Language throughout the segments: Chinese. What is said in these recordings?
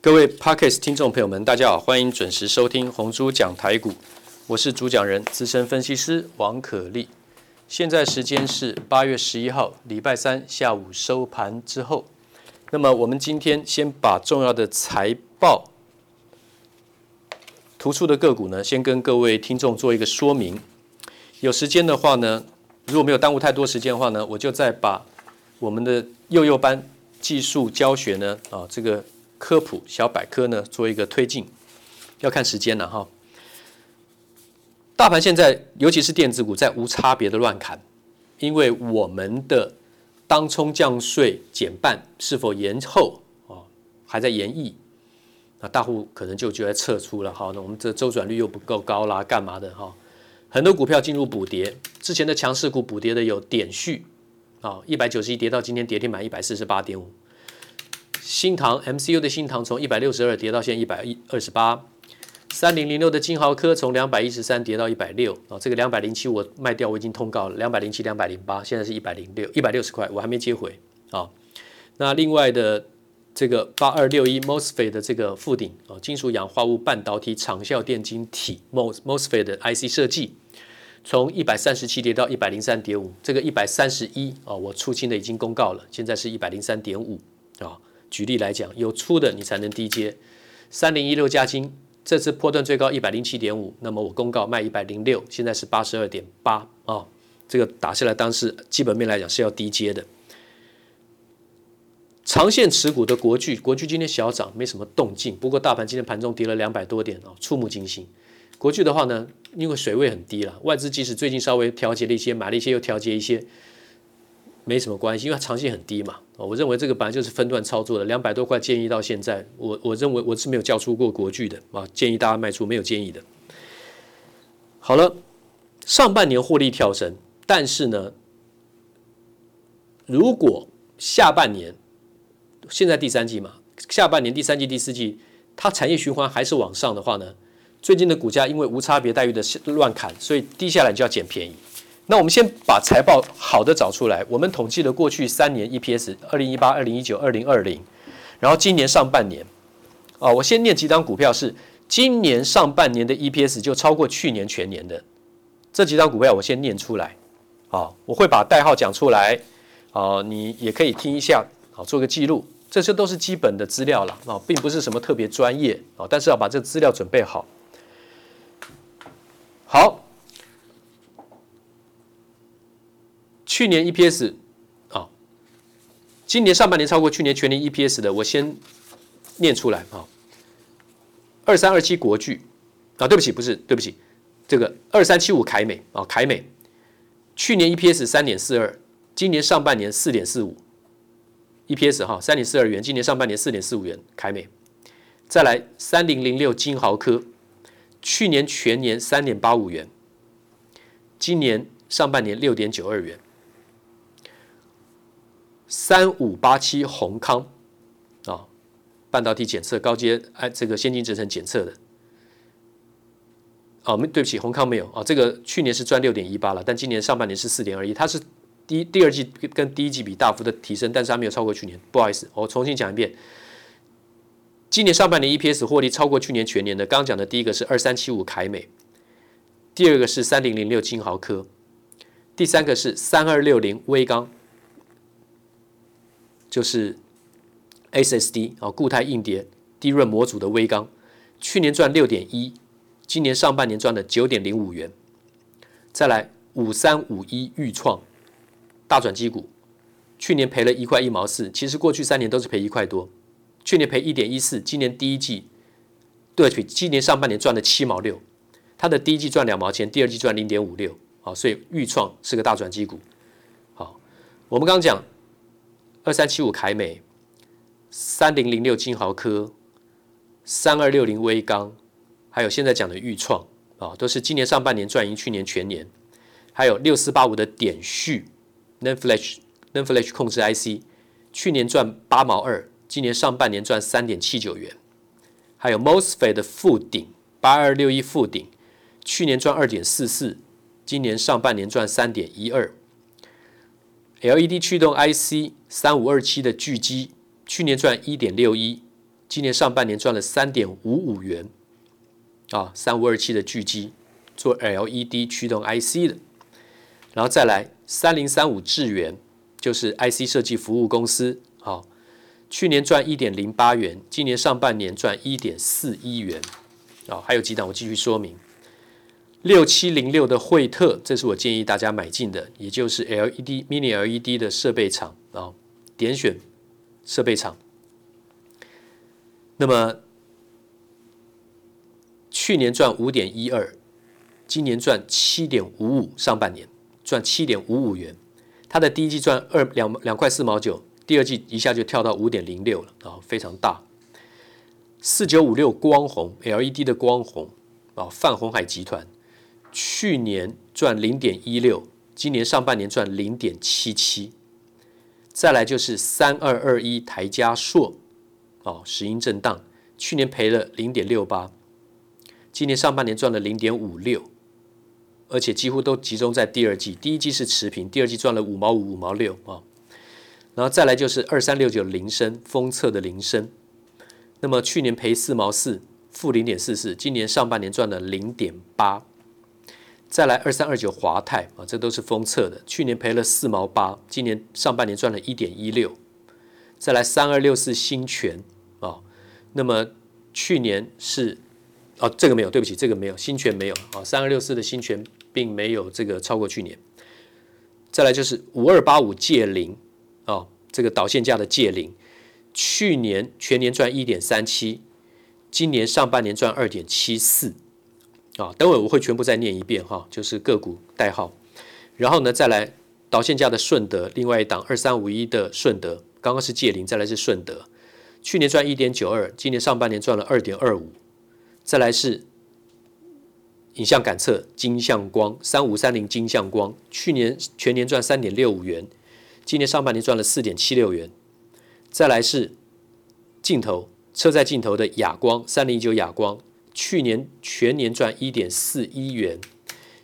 各位 Podcast 听众朋友们，大家好，欢迎准时收听红猪讲台股，我是主讲人资深分析师王可立。现在时间是八月十一号礼拜三下午收盘之后。那么我们今天先把重要的财报突出的个股呢，先跟各位听众做一个说明。有时间的话呢，如果没有耽误太多时间的话呢，我就再把我们的幼幼班技术教学呢，啊这个。科普小百科呢，做一个推进，要看时间了哈。大盘现在，尤其是电子股，在无差别的乱砍，因为我们的当冲降税减半是否延后啊，还在研议，那大户可能就就在撤出了哈。那我们这周转率又不够高啦，干嘛的哈？很多股票进入补跌，之前的强势股补跌的有点序啊，一百九十一跌到今天跌停板一百四十八点五。新唐 MCU 的新唐从一百六十二跌到现在一百一二十八，三零零六的金豪科从两百一十三跌到一百六啊，这个两百零七我卖掉，我已经通告了，两百零七两百零八，现在是一百零六一百六十块，我还没接回啊。那另外的这个八二六一 MOSFET 的这个富鼎啊，金属氧化物半导体长效电晶体 MOS MOSFET 的 IC 设计，从一百三十七跌到一百零三点五，这个一百三十一啊，我出清的已经公告了，现在是一百零三点五啊。举例来讲，有出的你才能低接。三零一六加金这次破断最高一百零七点五，那么我公告卖一百零六，现在是八十二点八啊，这个打下来当时基本面来讲是要低接的。长线持股的国巨，国巨今天小涨，没什么动静，不过大盘今天盘中跌了两百多点啊，触目惊心。国巨的话呢，因为水位很低了，外资即使最近稍微调节了一些，买了一些又调节一些。没什么关系，因为它长线很低嘛。我认为这个本来就是分段操作的，两百多块建议到现在，我我认为我是没有叫出过国剧的啊，建议大家卖出，没有建议的。好了，上半年获利跳升，但是呢，如果下半年，现在第三季嘛，下半年第三季、第四季，它产业循环还是往上的话呢，最近的股价因为无差别待遇的乱砍，所以低下来就要捡便宜。那我们先把财报好的找出来。我们统计了过去三年 EPS，二零一八、二零一九、二零二零，然后今年上半年，啊，我先念几张股票是今年上半年的 EPS 就超过去年全年的这几张股票，我先念出来，啊，我会把代号讲出来，啊，你也可以听一下，好，做个记录，这些都是基本的资料了，啊，并不是什么特别专业，啊，但是要把这资料准备好，好。去年 EPS 啊，今年上半年超过去年全年 EPS 的，我先念出来啊。二三二七国巨啊，对不起，不是，对不起，这个二三七五凯美啊，凯美去年 EPS 三点四二，今年上半年四点四五，EPS 哈三点四二元，今年上半年四点四五元，凯美。再来三零零六金豪科，去年全年三点八五元，今年上半年六点九二元。三五八七宏康啊，半导体检测高阶哎，这个先进制程检测的哦，没对不起，閎康没有啊，这个去年是赚六点一八了，但今年上半年是四点二一，它是第一第二季跟第一季比大幅的提升，但是它没有超过去年，不好意思，我重新讲一遍，今年上半年 EPS 获利超过去年全年的，刚讲的第一个是二三七五凯美，第二个是三零零六金豪科，第三个是三二六零威刚。就是 SSD 啊，固态硬碟低润模组的威刚，去年赚六点一，今年上半年赚了九点零五元。再来五三五一预创大转机股，去年赔了一块一毛四，其实过去三年都是赔一块多，去年赔一点一四，今年第一季对，今年上半年赚了七毛六，它的第一季赚两毛钱，第二季赚零点五六，好，所以预创是个大转机股。好，我们刚刚讲。二三七五凯美，三零零六金豪科，三二六零威刚，还有现在讲的钰创啊，都是今年上半年赚赢去年全年。还有六四八五的点序，Nanflash，Nanflash 控制 IC，去年赚八毛二，今年上半年赚三点七九元。还有 MOSFET 的富鼎，八二六一富鼎，去年赚二点四四，今年上半年赚三点一二。LED 驱动 IC 三五二七的巨基，去年赚一点六一，今年上半年赚了三点五五元，啊，三五二七的巨基做 LED 驱动 IC 的，然后再来三零三五智原，就是 IC 设计服务公司，好，去年赚一点零八元，今年上半年赚一点四一元，啊，还有几档我继续说明，六七零六的惠特，这是我建议大家买进的，也就是 LED Mini LED 的设备厂啊，点选设备厂。那么去年赚五点一二，今年赚七点五五，上半年赚七点五五元。它的第一季赚二两两块四毛九，第二季一下就跳到五点零六了啊，非常大。四九五六光弘 LED 的光弘啊，泛红海集团去年赚零点一六，今年上半年赚零点七七。再来就是三二二一台嘉硕。哦，石英震荡，去年赔了零点六八，今年上半年赚了零点五六，而且几乎都集中在第二季，第一季是持平，第二季赚了五毛五、五毛六啊。然后再来就是二三六九铃声，封测的铃声，那么去年赔四毛四，负零点四四，今年上半年赚了零点八。再来二三二九华泰啊，这都是封测的，去年赔了四毛八，今年上半年赚了一点一六。再来三二六四新全。啊，那么去年是哦，这个没有，对不起，这个没有，新全没有啊，三二六四的新全并没有这个超过去年。再来就是五二八五借零啊，这个导线价的借零，去年全年赚一点三七，今年上半年赚二点七四啊，等会我会全部再念一遍哈，就是个股代号，然后呢再来导线架的顺德，另外一档二三五一的顺德，刚刚是借零，再来是顺德。去年赚一点九二，今年上半年赚了二点二五。再来是影像感测，金相光三五三零金相光，去年全年赚三点六五元，今年上半年赚了四点七六元。再来是镜头，车载镜头的亚光三零九亚光，去年全年赚一点四一元，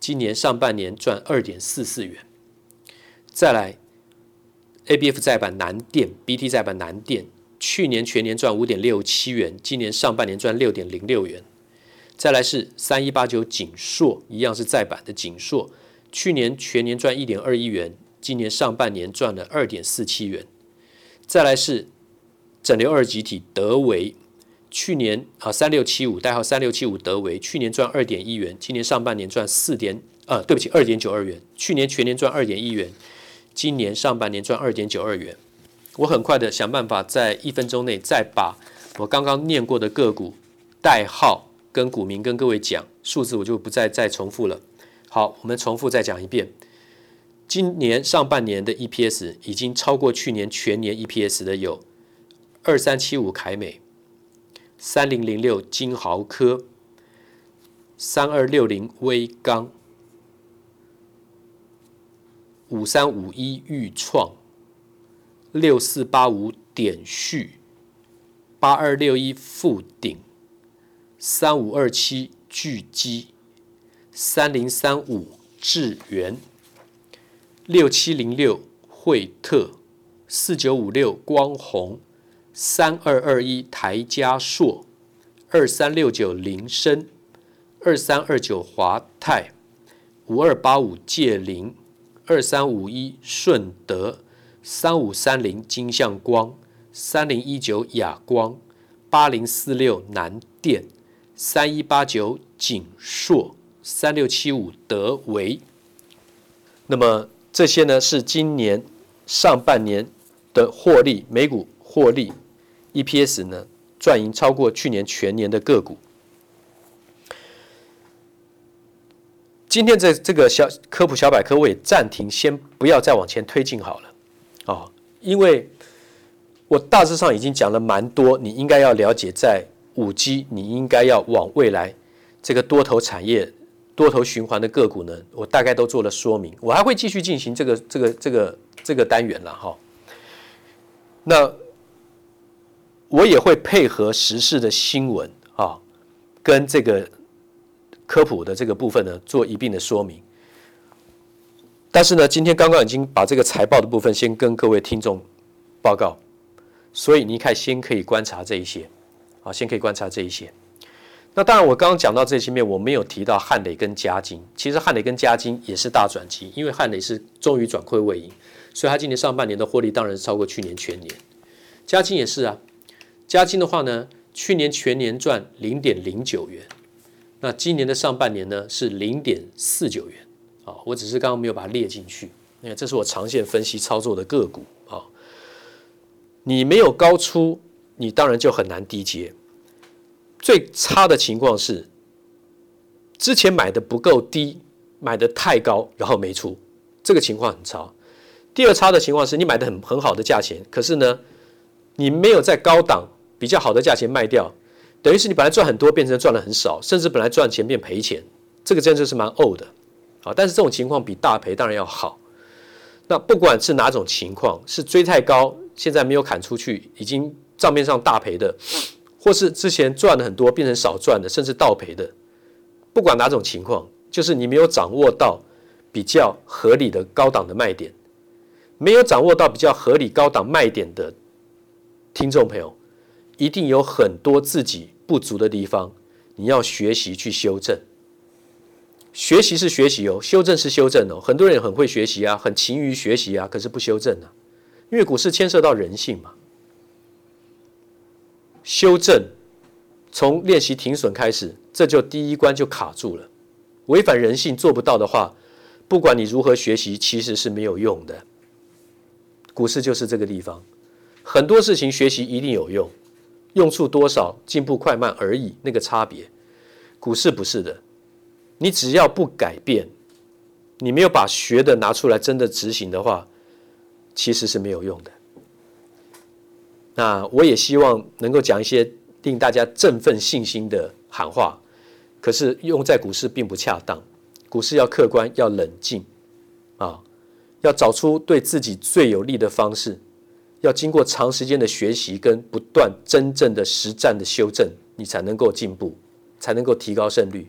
今年上半年赚二点四四元。再来 ABF 载板南电，BT 载板南电。去年全年赚五点六七元，今年上半年赚六点零六元。再来是三一八九景硕，一样是载板的景硕，去年全年赚一点二一元，今年上半年赚了二点四七元。再来是整流二极体德维，去年啊三六七五代号三六七五德维，去年赚二点一元，今年上半年赚四点呃对不起二点九二元，去年全年赚二点一元，今年上半年赚二点九二元。我很快的想办法在一分钟内再把我刚刚念过的个股代号跟股民跟各位讲，数字我就不再再重复了。好，我们重复再讲一遍。今年上半年的 EPS 已经超过去年全年 EPS 的有二三七五凯美、三零零六金豪科、三二六零威刚、五三五一钰创。六四八五点序，八二六一富鼎，三五二七巨基，三零三五智源，六七零六惠特，四九五六光弘，三二二一台嘉硕，二三六九菱生，二三二九华泰，五二八五界凌，二三五一顺德。三五三零金相光，三零一九亚光，八零四六南电，三一八九景硕，三六七五德维。那么这些呢是今年上半年的获利，每股获利 EPS 呢赚赢超过去年全年的个股。今天这这个小科普小百科我也暂停，先不要再往前推进好了。啊、因为我大致上已经讲了蛮多，你应该要了解，在五 G，你应该要往未来这个多头产业、多头循环的个股呢，我大概都做了说明。我还会继续进行这个、这个、这个、这个单元了哈、那我也会配合时事的新闻啊、跟这个科普的这个部分呢，做一并的说明。但是呢，今天刚刚已经把这个财报的部分先跟各位听众报告，所以你看先可以观察这一些。啊，先可以观察这一些。那当然，我刚刚讲到这些面，我没有提到汉磊跟嘉金。其实汉磊跟嘉金也是大转机，因为汉磊是终于转亏为盈，所以他今年上半年的获利当然是超过去年全年。嘉金也是啊，嘉金的话呢，去年全年赚零点零九元，那今年的上半年呢是零点四九元啊。我只是刚刚没有把它列进去，因为这是我长线分析操作的个股啊。你没有高出，你当然就很难低接。最差的情况是，之前买的不够低，买的太高，然后没出，这个情况很差。第二差的情况是你买的很很好的价钱，可是呢，你没有在高档比较好的价钱卖掉，等于是你本来赚很多，变成赚了很少，甚至本来赚钱变赔钱，这个真的是蛮呕的。好，但是这种情况比大赔当然要好。那不管是哪种情况，是追太高，现在没有砍出去，已经账面上大赔的。或是之前赚了很多变成少赚的，甚至倒赔的，不管哪种情况，就是你没有掌握到比较合理的高档的卖点，没有掌握到比较合理高档卖点的听众朋友，一定有很多自己不足的地方，你要学习去修正。学习是学习哦，修正是修正哦。很多人很会学习啊，很勤于学习啊，可是不修正啊，因为股市牵涉到人性嘛。修正，从练习停损开始，这就第一关就卡住了。违反人性做不到的话，不管你如何学习，其实是没有用的。股市就是这个地方，很多事情学习一定有用，用处多少、进步快慢而已，那个差别。股市不是的，你只要不改变，你没有把学的拿出来真的执行的话，其实是没有用的。那我也希望能够讲一些令大家振奋信心的喊话，可是用在股市并不恰当。股市要客观，要冷静，啊，要找出对自己最有利的方式，要经过长时间的学习跟不断真正的实战的修正，你才能够进步，才能够提高胜率。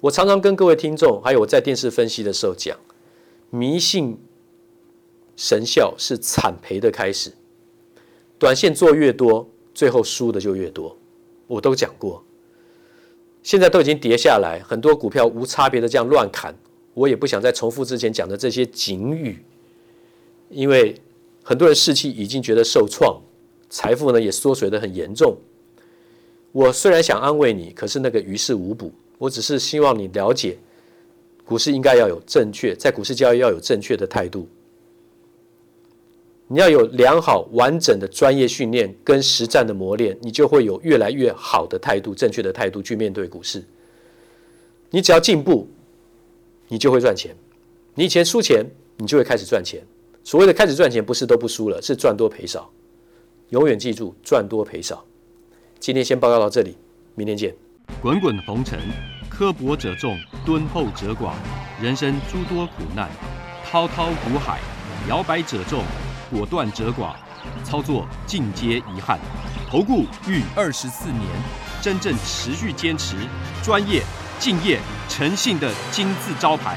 我常常跟各位听众，还有我在电视分析的时候讲，迷信神效是惨赔的开始。短线做越多，最后输的就越多。我都讲过，现在都已经跌下来，很多股票无差别的这样乱砍，我也不想再重复之前讲的这些警语，因为很多人士气已经觉得受创，财富呢也缩水得很严重。我虽然想安慰你，可是那个于事无补。我只是希望你了解，股市应该要有正确，在股市交易要有正确的态度。你要有良好完整的专业训练跟实战的磨练，你就会有越来越好的态度、正确的态度去面对股市。你只要进步，你就会赚钱。你以前输钱，你就会开始赚钱。所谓的开始赚钱，不是都不输了，是赚多赔少。永远记住，赚多赔少。今天先报告到这里，明天见。滚滚红尘，刻薄者众，敦厚者寡；人生诸多苦难，滔滔苦海，摇摆者众。果断者寡，操作尽皆遗憾。投顾逾二十四年，真正持续坚持、专业、敬业、诚信的金字招牌。